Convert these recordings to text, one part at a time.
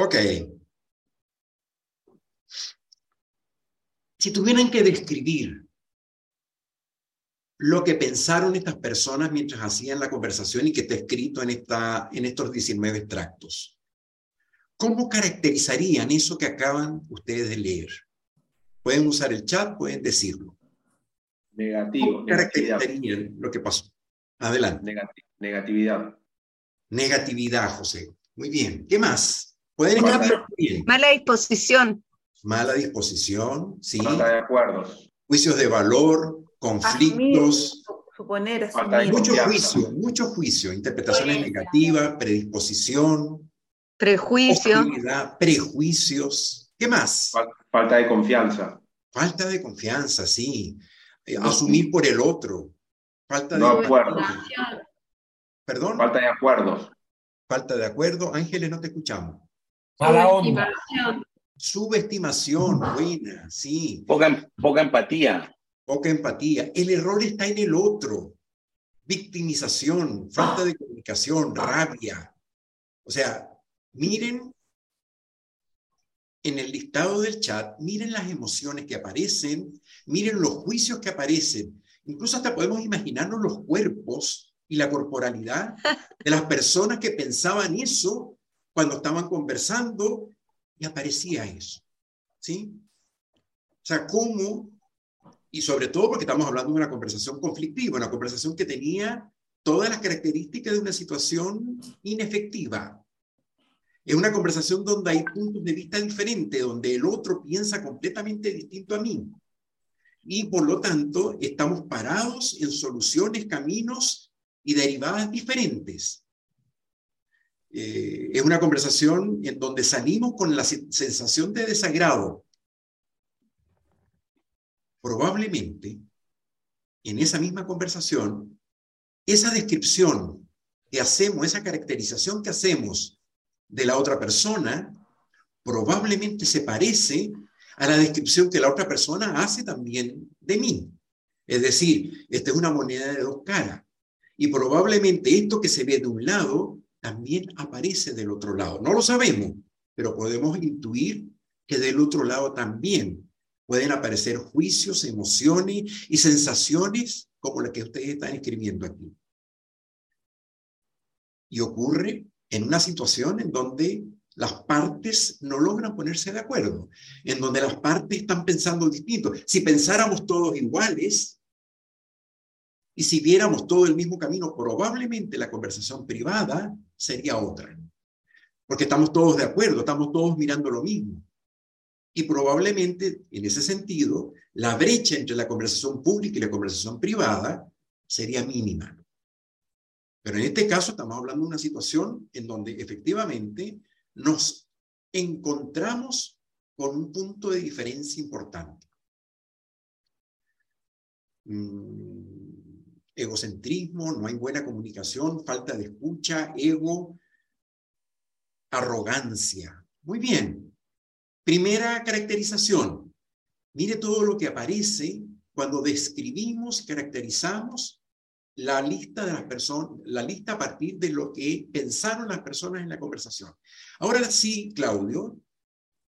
Ok. Si tuvieran que describir lo que pensaron estas personas mientras hacían la conversación y que está escrito en, esta, en estos 19 extractos, ¿cómo caracterizarían eso que acaban ustedes de leer? Pueden usar el chat, pueden decirlo. Negativo. ¿Cómo caracterizarían lo que pasó? Adelante. negatividad. Negatividad, José. Muy bien. ¿Qué más? Pueden Mala disposición. Mala disposición, sí. Falta de acuerdos. Juicios de valor, conflictos. suponer, mucho juicio, mucho juicio. Interpretaciones negativas, predisposición. Prejuicio. Prejuicios. ¿Qué más? Falta de confianza. Falta de confianza, sí. Eh, asumir por el otro. Falta de acuerdo. ¿Perdón? Falta de acuerdos. Falta de acuerdo. Ángeles, no te escuchamos. Mala onda. Subestimación, buena, sí. Poca, poca empatía. Poca empatía. El error está en el otro. Victimización, falta de comunicación, rabia. O sea, miren en el listado del chat, miren las emociones que aparecen, miren los juicios que aparecen. Incluso hasta podemos imaginarnos los cuerpos y la corporalidad de las personas que pensaban eso cuando estaban conversando y aparecía eso. ¿Sí? O sea, cómo, y sobre todo porque estamos hablando de una conversación conflictiva, una conversación que tenía todas las características de una situación inefectiva. Es una conversación donde hay puntos de vista diferentes, donde el otro piensa completamente distinto a mí. Y por lo tanto, estamos parados en soluciones, caminos y derivadas diferentes. Eh, es una conversación en donde salimos con la sensación de desagrado. Probablemente, en esa misma conversación, esa descripción que hacemos, esa caracterización que hacemos de la otra persona, probablemente se parece a la descripción que la otra persona hace también de mí. Es decir, esta es una moneda de dos caras. Y probablemente esto que se ve de un lado también aparece del otro lado. No lo sabemos, pero podemos intuir que del otro lado también pueden aparecer juicios, emociones y sensaciones como las que ustedes están escribiendo aquí. Y ocurre en una situación en donde las partes no logran ponerse de acuerdo, en donde las partes están pensando distinto. Si pensáramos todos iguales, y si viéramos todo el mismo camino, probablemente la conversación privada sería otra. Porque estamos todos de acuerdo, estamos todos mirando lo mismo. Y probablemente, en ese sentido, la brecha entre la conversación pública y la conversación privada sería mínima. Pero en este caso estamos hablando de una situación en donde efectivamente nos encontramos con un punto de diferencia importante. Mm, egocentrismo, no hay buena comunicación, falta de escucha, ego, arrogancia. Muy bien. Primera caracterización. Mire todo lo que aparece cuando describimos, caracterizamos la lista de las personas, la lista a partir de lo que pensaron las personas en la conversación. Ahora sí, Claudio,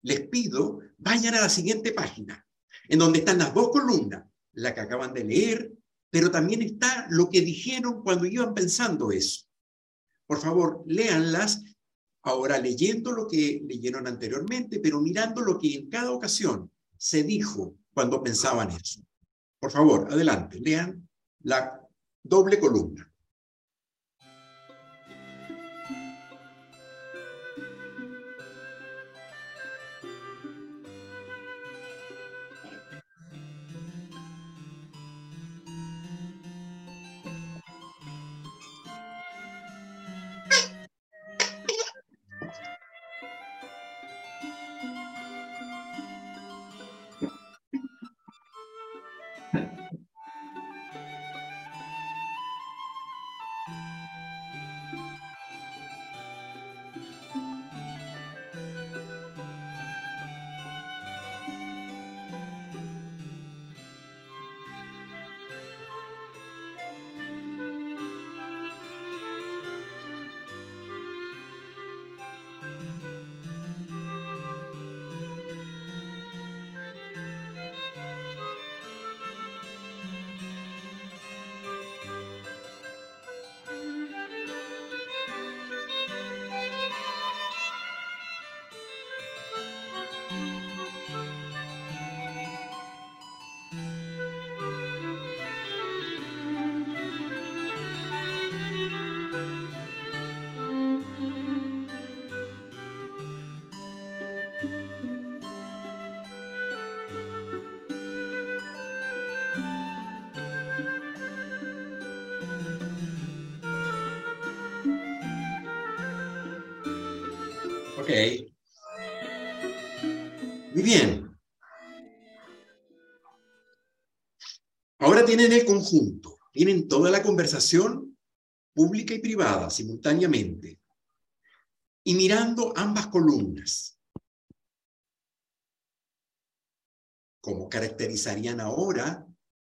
les pido, vayan a la siguiente página, en donde están las dos columnas, la que acaban de leer pero también está lo que dijeron cuando iban pensando eso. Por favor, léanlas ahora leyendo lo que leyeron anteriormente, pero mirando lo que en cada ocasión se dijo cuando pensaban eso. Por favor, adelante, lean la doble columna. Muy tienen el conjunto, tienen toda la conversación pública y privada simultáneamente y mirando ambas columnas. ¿Cómo caracterizarían ahora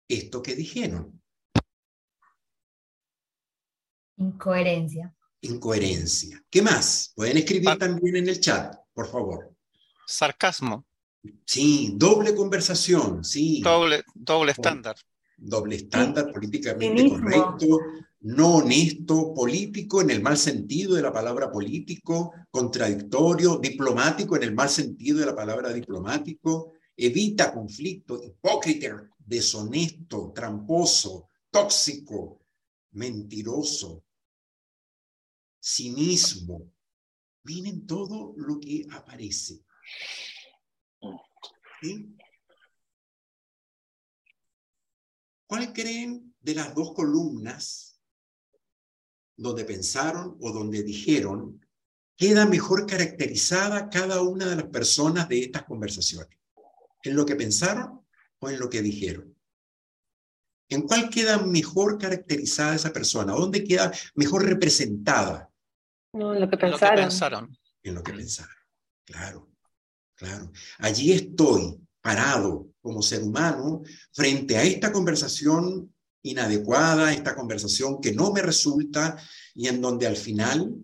esto que dijeron? Incoherencia incoherencia. ¿Qué más? Pueden escribir también en el chat, por favor. Sarcasmo. Sí, doble conversación, sí. Doble, doble estándar. Doble estándar, políticamente correcto, no honesto, político en el mal sentido de la palabra político, contradictorio, diplomático en el mal sentido de la palabra diplomático, evita conflicto, hipócrita, deshonesto, tramposo, tóxico, mentiroso, cinismo, viene todo lo que aparece. ¿Cuál creen de las dos columnas donde pensaron o donde dijeron queda mejor caracterizada cada una de las personas de estas conversaciones? ¿En lo que pensaron o en lo que dijeron? ¿En cuál queda mejor caracterizada esa persona? ¿Dónde queda mejor representada? No, en lo que pensaron. En lo que pensaron. Claro, claro. Allí estoy parado como ser humano frente a esta conversación inadecuada, esta conversación que no me resulta y en donde al final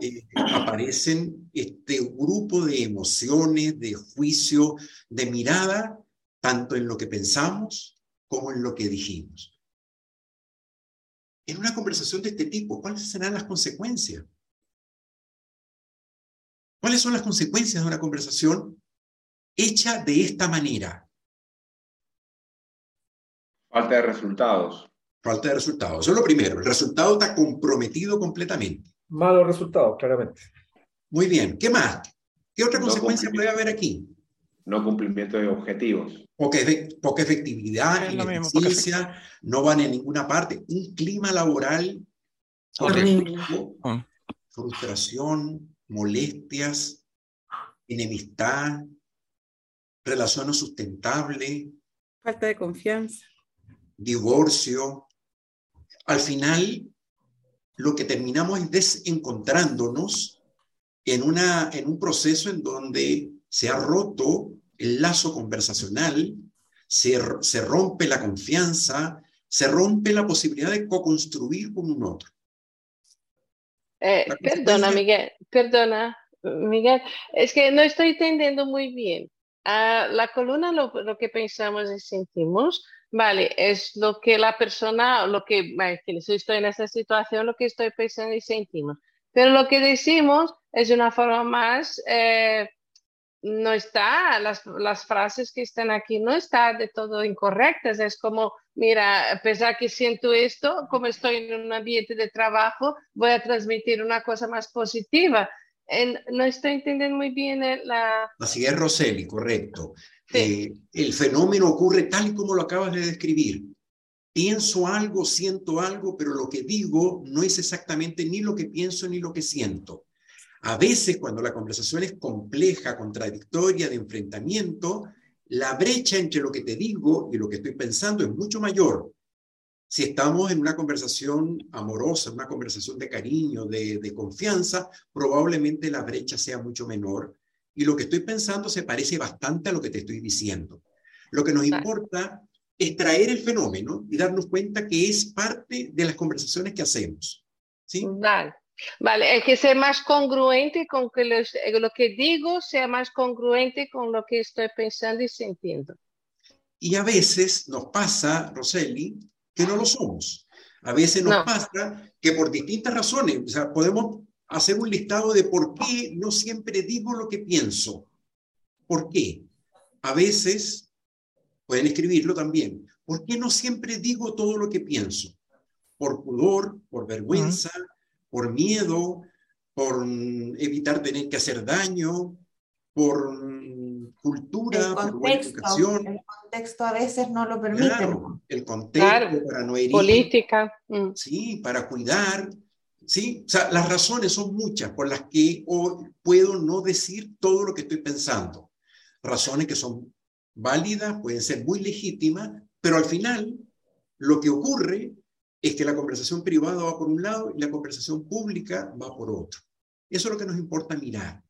eh, aparecen este grupo de emociones, de juicio, de mirada, tanto en lo que pensamos como en lo que dijimos. En una conversación de este tipo, ¿cuáles serán las consecuencias? ¿Cuáles son las consecuencias de una conversación hecha de esta manera? Falta de resultados. Falta de resultados. Eso es lo primero. El resultado está comprometido completamente. Malos resultados, claramente. Muy bien. ¿Qué más? ¿Qué otra consecuencia puede haber aquí? No cumplimiento de objetivos. Poca, poca efectividad, ineficiencia, no van en ninguna parte. Un clima laboral horrible. frustración, molestias, enemistad, relación no sustentable. Falta de confianza. Divorcio. Al final, lo que terminamos es desencontrándonos en, una, en un proceso en donde se ha roto el lazo conversacional, se, se rompe la confianza, se rompe la posibilidad de co-construir con un otro. Eh, perdona, Miguel, perdona, Miguel, es que no estoy entendiendo muy bien. Ah, la columna, lo, lo, que pensamos y sentimos, vale, es lo que la persona, lo que, si estoy en esa situación, lo que estoy pensando y sentimos. Pero lo que decimos es de una forma más eh, no está, las, las, frases que están aquí no están de todo incorrectas. Es como, mira, a pesar que siento esto, como estoy en un ambiente de trabajo, voy a transmitir una cosa más positiva. En, no estoy entendiendo muy bien la... Así es, Roseli, correcto. Eh, el fenómeno ocurre tal y como lo acabas de describir. Pienso algo, siento algo, pero lo que digo no es exactamente ni lo que pienso ni lo que siento. A veces, cuando la conversación es compleja, contradictoria, de enfrentamiento, la brecha entre lo que te digo y lo que estoy pensando es mucho mayor. Si estamos en una conversación amorosa, una conversación de cariño, de, confianza, probablemente la brecha sea mucho menor y lo que estoy pensando se parece bastante a lo que te estoy diciendo. Lo que nos importa es traer el fenómeno y darnos cuenta que es parte de las conversaciones que hacemos. ¿sí? Vale. Vale, es que sea más congruente con que eh, lo que digo sea más congruente con lo que estoy pensando y sintiendo. Y a veces nos pasa, Roseli, que no lo somos. A veces nos pasa que por distintas razones, o sea, podemos hacer un listado de por qué no siempre digo lo que pienso. ¿Por qué? A veces, pueden escribirlo también, ¿por qué no siempre digo todo lo que pienso? Por pudor, por vergüenza, por miedo, por evitar tener que hacer daño, por cultura, por buena educación. El contexto a veces no lo permite. Claro, el contexto para no herir. Política. Mm. Sí, para cuidar. Sí, o sea, las razones son muchas por las que hoy puedo no decir todo lo que estoy pensando. Razones que son válidas, pueden ser muy legítimas, pero al final lo que ocurre es que la conversación privada va por un lado y la conversación pública va por otro. Eso es lo que nos importa mirar.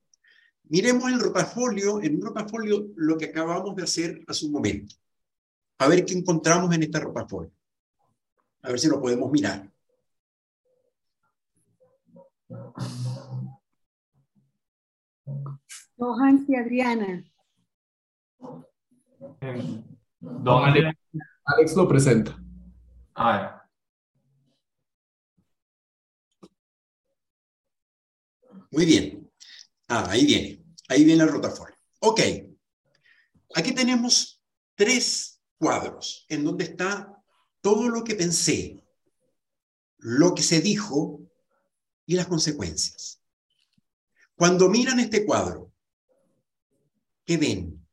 Miremos el rotafolio, en un rotafolio lo que acabamos de hacer hace un momento. A ver qué encontramos en este rotafolio. A ver si lo podemos mirar. Johan y Adriana. Don Alex lo presenta. Ah, Muy bien. Ah, ahí viene. Ahí viene el rotafolio. Ok. Aquí tenemos tres cuadros en donde está todo lo que pensé, lo que se dijo y las consecuencias. Cuando miran este cuadro, ¿qué ven?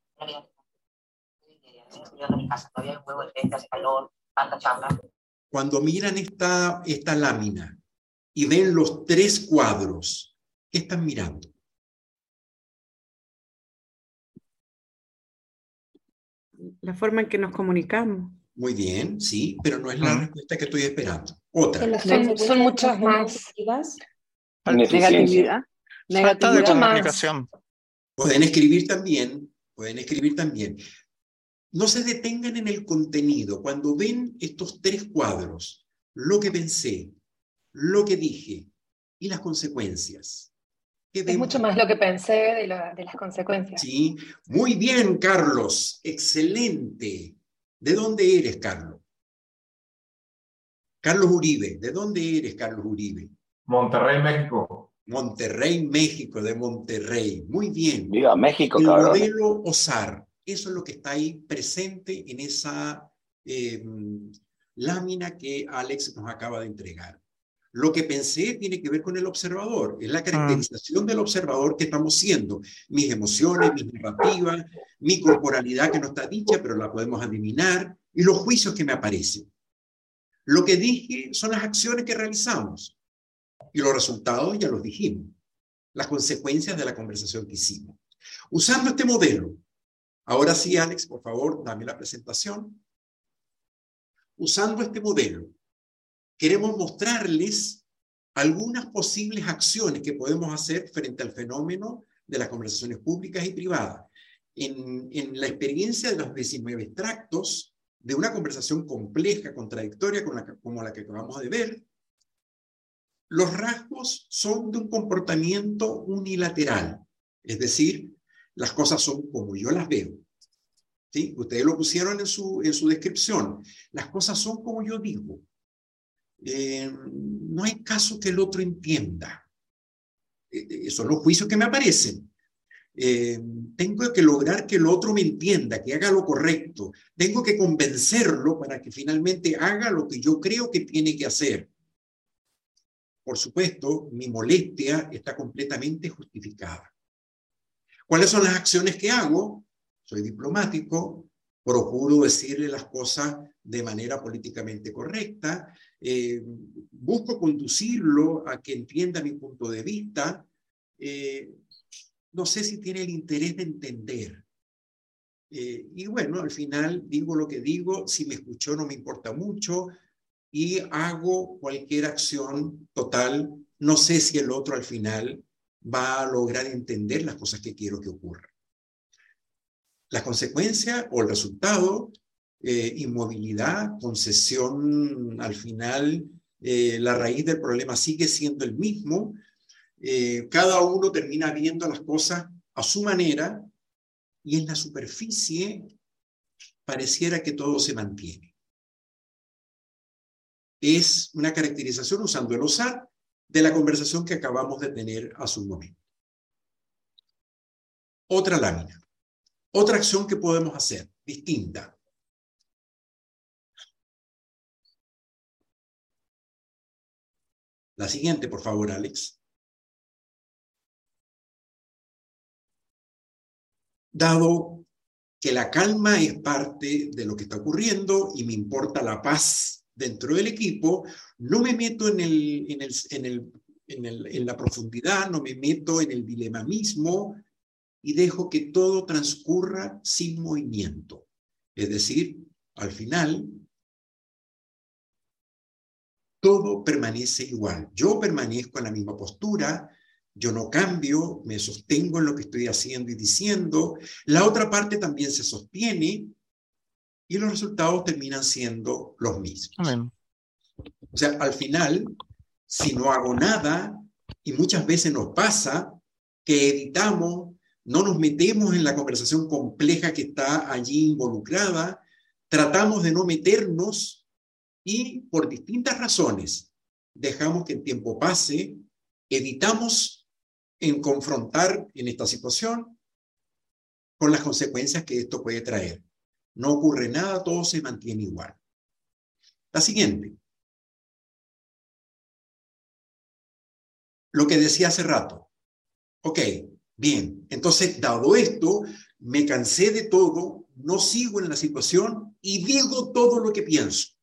Cuando miran esta, esta lámina y ven los tres cuadros, ¿Qué están mirando? La forma en que nos comunicamos. Muy bien, sí, pero no es la respuesta que estoy esperando. Otra. Son, muchas más. Negatividad. Falta de comunicación. Pueden escribir también, pueden escribir también. No se detengan en el contenido. Cuando ven estos tres cuadros, lo que pensé, lo que dije y las consecuencias, es mucho más lo que pensé de, las consecuencias. Sí, muy bien, Carlos, excelente. ¿De dónde eres, Carlos? Carlos Uribe, ¿de dónde eres, Carlos Uribe? Monterrey, México. Monterrey, México, de Monterrey. Muy bien. Viva México, El cabrón. modelo OSAR, eso es lo que está ahí presente en esa eh, lámina que Alex nos acaba de entregar. Lo que pensé tiene que ver con el observador, es la ah. caracterización del observador que estamos siendo, mis emociones, mis narrativas, mi corporalidad que no está dicha, pero la podemos adivinar, y los juicios que me aparecen. Lo que dije son las acciones que realizamos, y los resultados ya los dijimos, las consecuencias de la conversación que hicimos. Usando este modelo, ahora sí, Alex, por favor, dame la presentación. Usando este modelo, queremos mostrarles algunas posibles acciones que podemos hacer frente al fenómeno de las conversaciones públicas y privadas. En, la experiencia de los 19 extractos de una conversación compleja, contradictoria como la que acabamos de ver, los rasgos son de un comportamiento unilateral, es decir, las cosas son como yo las veo. ¿Sí? Ustedes lo pusieron en su, en su descripción. Las cosas son como yo digo. Eh, no hay caso que el otro entienda. Eh, eh, son los juicios que me aparecen. Tengo que lograr que el otro me entienda, que haga lo correcto. Tengo que convencerlo para que finalmente haga lo que yo creo que tiene que hacer. Por supuesto, mi molestia está completamente justificada. ¿Cuáles son las acciones que hago? Soy diplomático, procuro decirle las cosas de manera políticamente correcta, eh, busco conducirlo a que entienda mi punto de vista. Eh, no sé si tiene el interés de entender. Eh, y bueno, al final digo lo que digo, si me escuchó no me importa mucho y hago cualquier acción total. No sé si el otro al final va a lograr entender las cosas que quiero que ocurra. La consecuencia o el resultado eh, inmovilidad, concesión, al final eh, la raíz del problema sigue siendo el mismo. Eh, cada uno termina viendo las cosas a su manera y en la superficie pareciera que todo se mantiene. Es una caracterización usando el OSAR de la conversación que acabamos de tener hace un momento. Otra lámina. Otra acción que podemos hacer, distinta. La siguiente, por favor, Alex. Dado que la calma es parte de lo que está ocurriendo y me importa la paz dentro del equipo, no me meto en, el, en, el, en, el, en, el, en la profundidad, no me meto en el dilema mismo y dejo que todo transcurra sin movimiento. Es decir, al final, todo permanece igual. Yo permanezco en la misma postura, yo no cambio, me sostengo en lo que estoy haciendo y diciendo. La otra parte también se sostiene y los resultados terminan siendo los mismos. O sea, al final, si no hago nada, y muchas veces nos pasa que editamos, no nos metemos en la conversación compleja que está allí involucrada, tratamos de no meternos y por distintas razones dejamos que el tiempo pase, evitamos en confrontar en esta situación con las consecuencias que esto puede traer. No ocurre nada, todo se mantiene igual. La siguiente. Lo que decía hace rato. Ok, bien. Entonces, dado esto, me cansé de todo, no sigo en la situación y digo todo lo que pienso.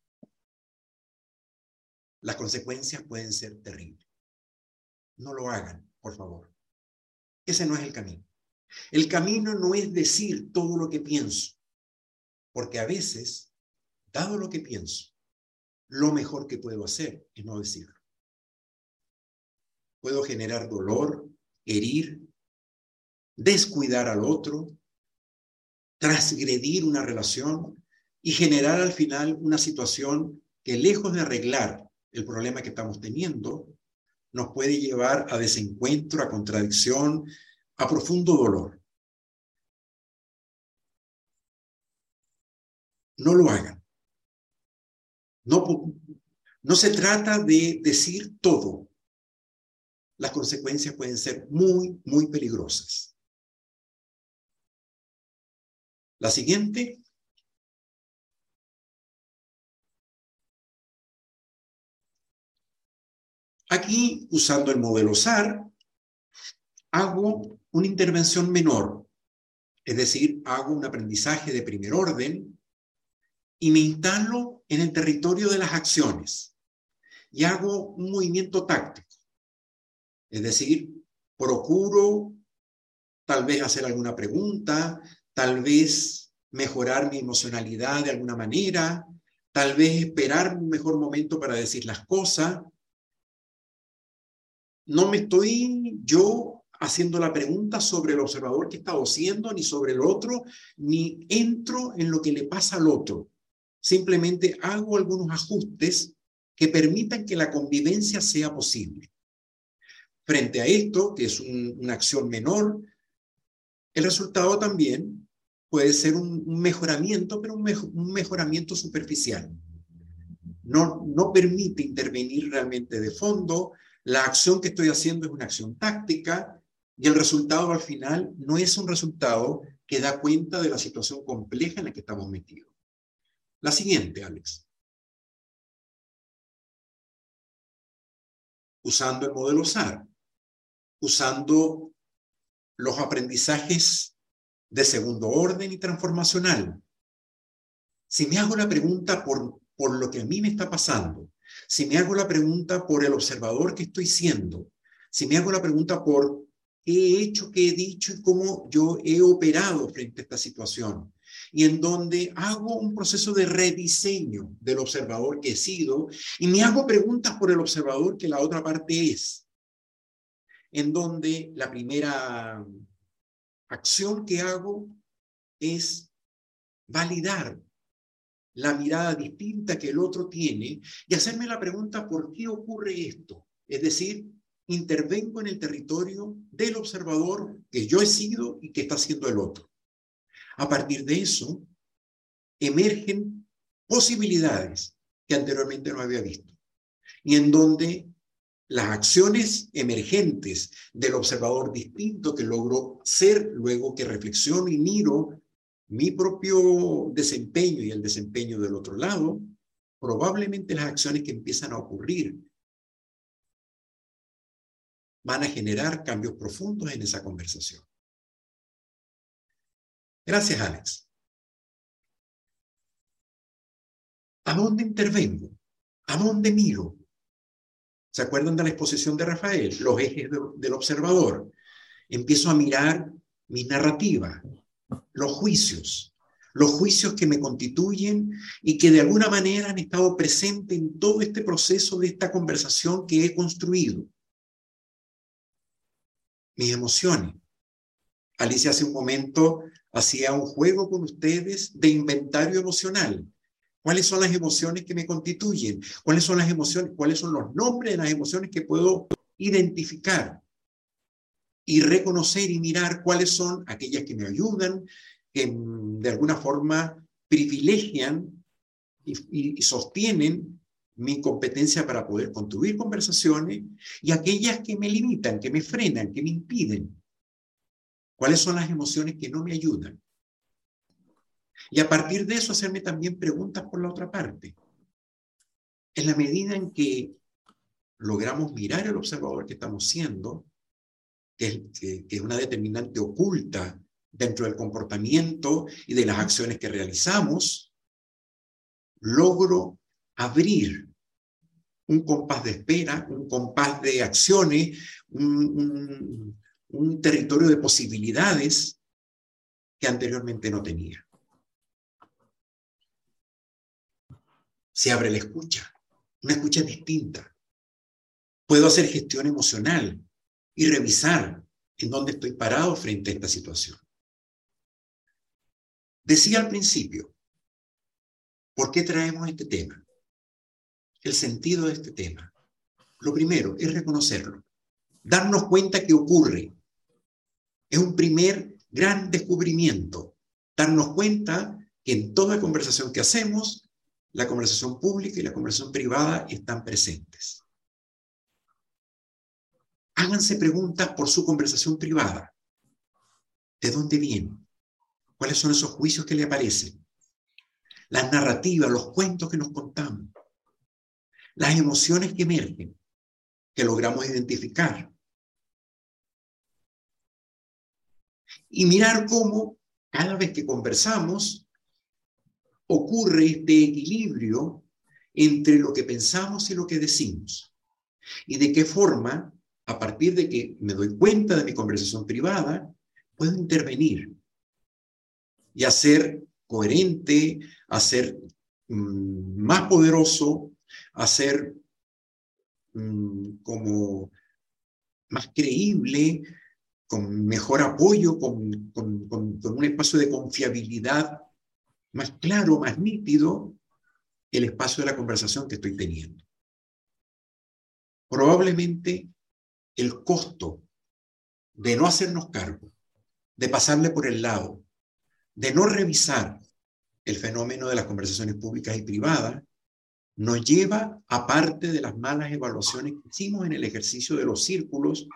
Las consecuencias pueden ser terribles. No lo hagan por favor. Ese no es el camino. El camino no es decir todo lo que pienso, porque a veces, dado lo que pienso, lo mejor que puedo hacer es no decirlo. Puedo generar dolor, herir, descuidar al otro, transgredir una relación y generar al final una situación que lejos de arreglar el problema que estamos teniendo, nos puede llevar a desencuentro, a contradicción, a profundo dolor. No lo hagan. No, no se trata de decir todo. Las consecuencias pueden ser muy, muy peligrosas. La siguiente Aquí, usando el modelo SAR, hago una intervención menor, es decir, hago un aprendizaje de primer orden y me instalo en el territorio de las acciones y hago un movimiento táctico. Es decir, procuro tal vez hacer alguna pregunta, tal vez mejorar mi emocionalidad de alguna manera, tal vez esperar un mejor momento para decir las cosas, no me estoy yo haciendo la pregunta sobre el observador que está haciendo, ni sobre el otro, ni entro en lo que le pasa al otro. Simplemente hago algunos ajustes que permitan que la convivencia sea posible. Frente a esto, que es una acción menor, el resultado también puede ser un, mejoramiento, pero un, un mejoramiento superficial. No, no permite intervenir realmente de fondo, la acción que estoy haciendo es una acción táctica y el resultado al final no es un resultado que da cuenta de la situación compleja en la que estamos metidos. La siguiente, Alex. Usando el modelo SAR, usando los aprendizajes de segundo orden y transformacional. Si me hago la pregunta por, por lo que a mí me está pasando, si me hago la pregunta por el observador que estoy siendo, si me hago la pregunta por qué he hecho, qué he dicho y cómo yo he operado frente a esta situación, y en donde hago un proceso de rediseño del observador que he sido y me hago preguntas por el observador que la otra parte es, en donde la primera acción que hago es validar la mirada distinta que el otro tiene y hacerme la pregunta, ¿por qué ocurre esto? Es decir, intervengo en el territorio del observador que yo he sido y que está siendo el otro. A partir de eso, emergen posibilidades que anteriormente no había visto y en donde las acciones emergentes del observador distinto que logro ser, luego que reflexiono y miro mi propio desempeño y el desempeño del otro lado, probablemente las acciones que empiezan a ocurrir van a generar cambios profundos en esa conversación. Gracias, Alex. ¿A dónde intervengo? ¿A dónde miro? ¿Se acuerdan de la exposición de Rafael? Los ejes del observador. Empiezo a mirar mi narrativa, los juicios, los juicios que me constituyen y que de alguna manera han estado presentes en todo este proceso de esta conversación que he construido. Mis emociones. Alicia hace un momento hacía un juego con ustedes de inventario emocional. ¿Cuáles son las emociones que me constituyen? ¿Cuáles son las emociones? ¿Cuáles son los nombres de las emociones que puedo identificar? Y reconocer y mirar cuáles son aquellas que me ayudan, que de alguna forma privilegian y, y sostienen mi competencia para poder construir conversaciones y aquellas que me limitan, que me frenan, que me impiden. ¿Cuáles son las emociones que no me ayudan? Y a partir de eso hacerme también preguntas por la otra parte. En la medida en que logramos mirar el observador que estamos siendo, que es, una determinante oculta dentro del comportamiento y de las acciones que realizamos, logro abrir un compás de espera, un compás de acciones, un, un territorio de posibilidades que anteriormente no tenía. se abre la escucha, una escucha distinta. Puedo hacer gestión emocional y revisar en dónde estoy parado frente a esta situación. Decía al principio, ¿por qué traemos este tema? El sentido de este tema. Lo primero es reconocerlo, darnos cuenta que ocurre. Es un primer gran descubrimiento, darnos cuenta que en toda conversación que hacemos la conversación pública y la conversación privada están presentes. Háganse preguntas por su conversación privada. ¿De dónde viene? ¿Cuáles son esos juicios que le aparecen? Las narrativas, los cuentos que nos contamos. Las emociones que emergen, que logramos identificar. Y mirar cómo cada vez que conversamos ocurre este equilibrio entre lo que pensamos y lo que decimos. Y de qué forma, a partir de que me doy cuenta de mi conversación privada, puedo intervenir y hacer coherente, hacer mm, más poderoso, hacer mm, como más creíble, con mejor apoyo, con, con un espacio de confiabilidad más claro, más nítido el espacio de la conversación que estoy teniendo. Probablemente el costo de no hacernos cargo, de pasarle por el lado, de no revisar el fenómeno de las conversaciones públicas y privadas, nos lleva a parte de las malas evaluaciones que hicimos en el ejercicio de los círculos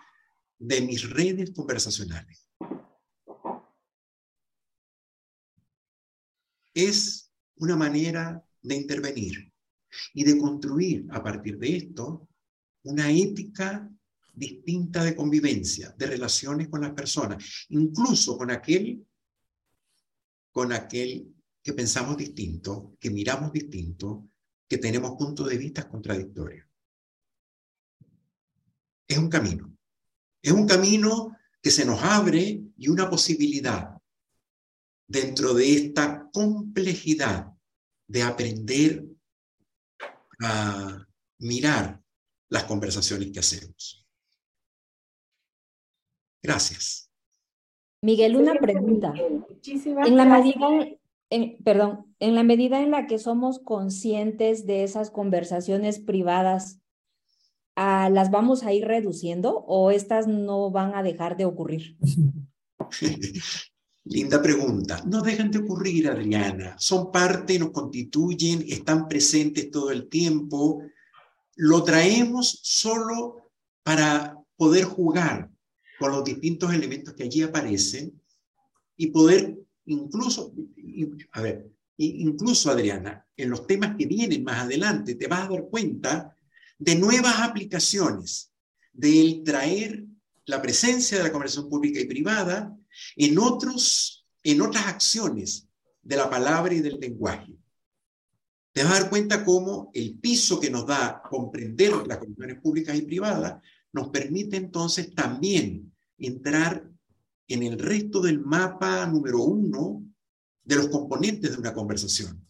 de mis redes conversacionales. es una manera de intervenir y de construir a partir de esto una ética distinta de convivencia, de relaciones con las personas, incluso con aquel, con aquel que pensamos distinto, que miramos distinto, que tenemos puntos de vista contradictorios. Es un camino. Es un camino que se nos abre y una posibilidad dentro de esta complejidad de aprender a mirar las conversaciones que hacemos. Gracias. Miguel, una pregunta. En la medida, en, perdón, en la medida en la que somos conscientes de esas conversaciones privadas, ah, ¿las vamos a ir reduciendo o estas no van a dejar de ocurrir? Linda pregunta. No dejan de ocurrir, Adriana. Son parte, nos constituyen, están presentes todo el tiempo. Lo traemos solo para poder jugar con los distintos elementos que allí aparecen y poder incluso, a ver, incluso Adriana, en los temas que vienen más adelante, te vas a dar cuenta de nuevas aplicaciones, del traer la presencia de la conversación pública y privada en, otros, en otras acciones de la palabra y del lenguaje. Te vas a dar cuenta cómo el piso que nos da comprender las conversaciones públicas y privadas nos permite entonces también entrar en el resto del mapa número uno de los componentes de una conversación.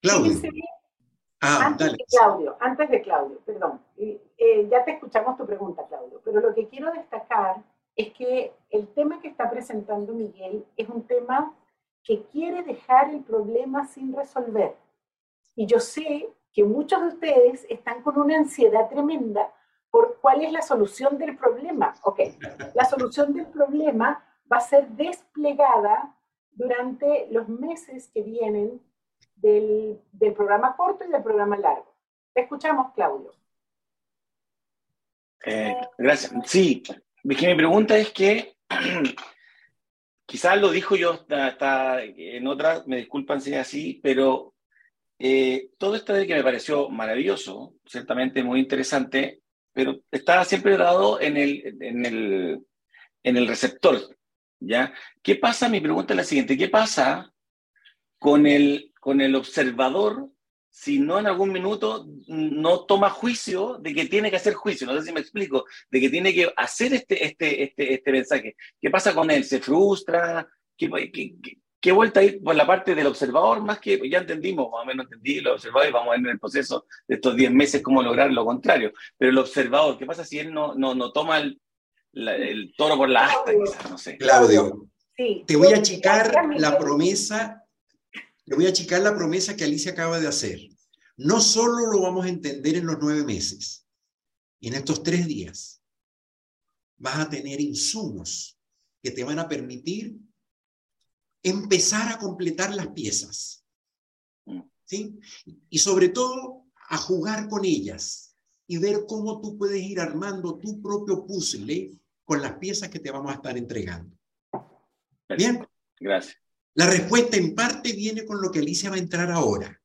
Claudio. Ah, antes de Claudio, antes de Claudio, perdón. Eh, ya te escuchamos tu pregunta, Claudio, pero lo que quiero destacar es que el tema que está presentando Miguel es un tema que quiere dejar el problema sin resolver. Y yo sé que muchos de ustedes están con una ansiedad tremenda por cuál es la solución del problema. Ok, la solución del problema va a ser desplegada durante los meses que vienen del, del programa corto y del programa largo. Te escuchamos, Claudio. Eh, gracias. Sí, mi pregunta es que quizás lo dijo yo está, en otra, me disculpan si es así, pero eh, todo esto de que me pareció maravilloso, ciertamente muy interesante, pero está siempre dado en el, en el, en el receptor. ¿ya? ¿Qué pasa? Mi pregunta es la siguiente, ¿qué pasa con el, con el observador si no en algún minuto no toma juicio de que tiene que hacer juicio, no sé si me explico, de que tiene que hacer este, este, este, este mensaje. ¿Qué pasa con él? ¿Se frustra? ¿Qué, qué, vuelta a ir por la parte del observador? Más que ya entendimos, más o menos entendí lo observador y vamos a ver en el proceso de estos 10 meses cómo lograr lo contrario. Pero el observador, ¿qué pasa si él no, no, no toma el, el toro por la asta? no sé. Claudio, te voy a achicar la promesa le voy a achicar la promesa que Alicia acaba de hacer. No solo lo vamos a entender en los nueve meses, en estos tres días vas a tener insumos que te van a permitir empezar a completar las piezas. ¿sí? Y sobre todo a jugar con ellas y ver cómo tú puedes ir armando tu propio puzzle con las piezas que te vamos a estar entregando. Bien. Gracias. La respuesta en parte viene con lo que Alicia va a entrar ahora.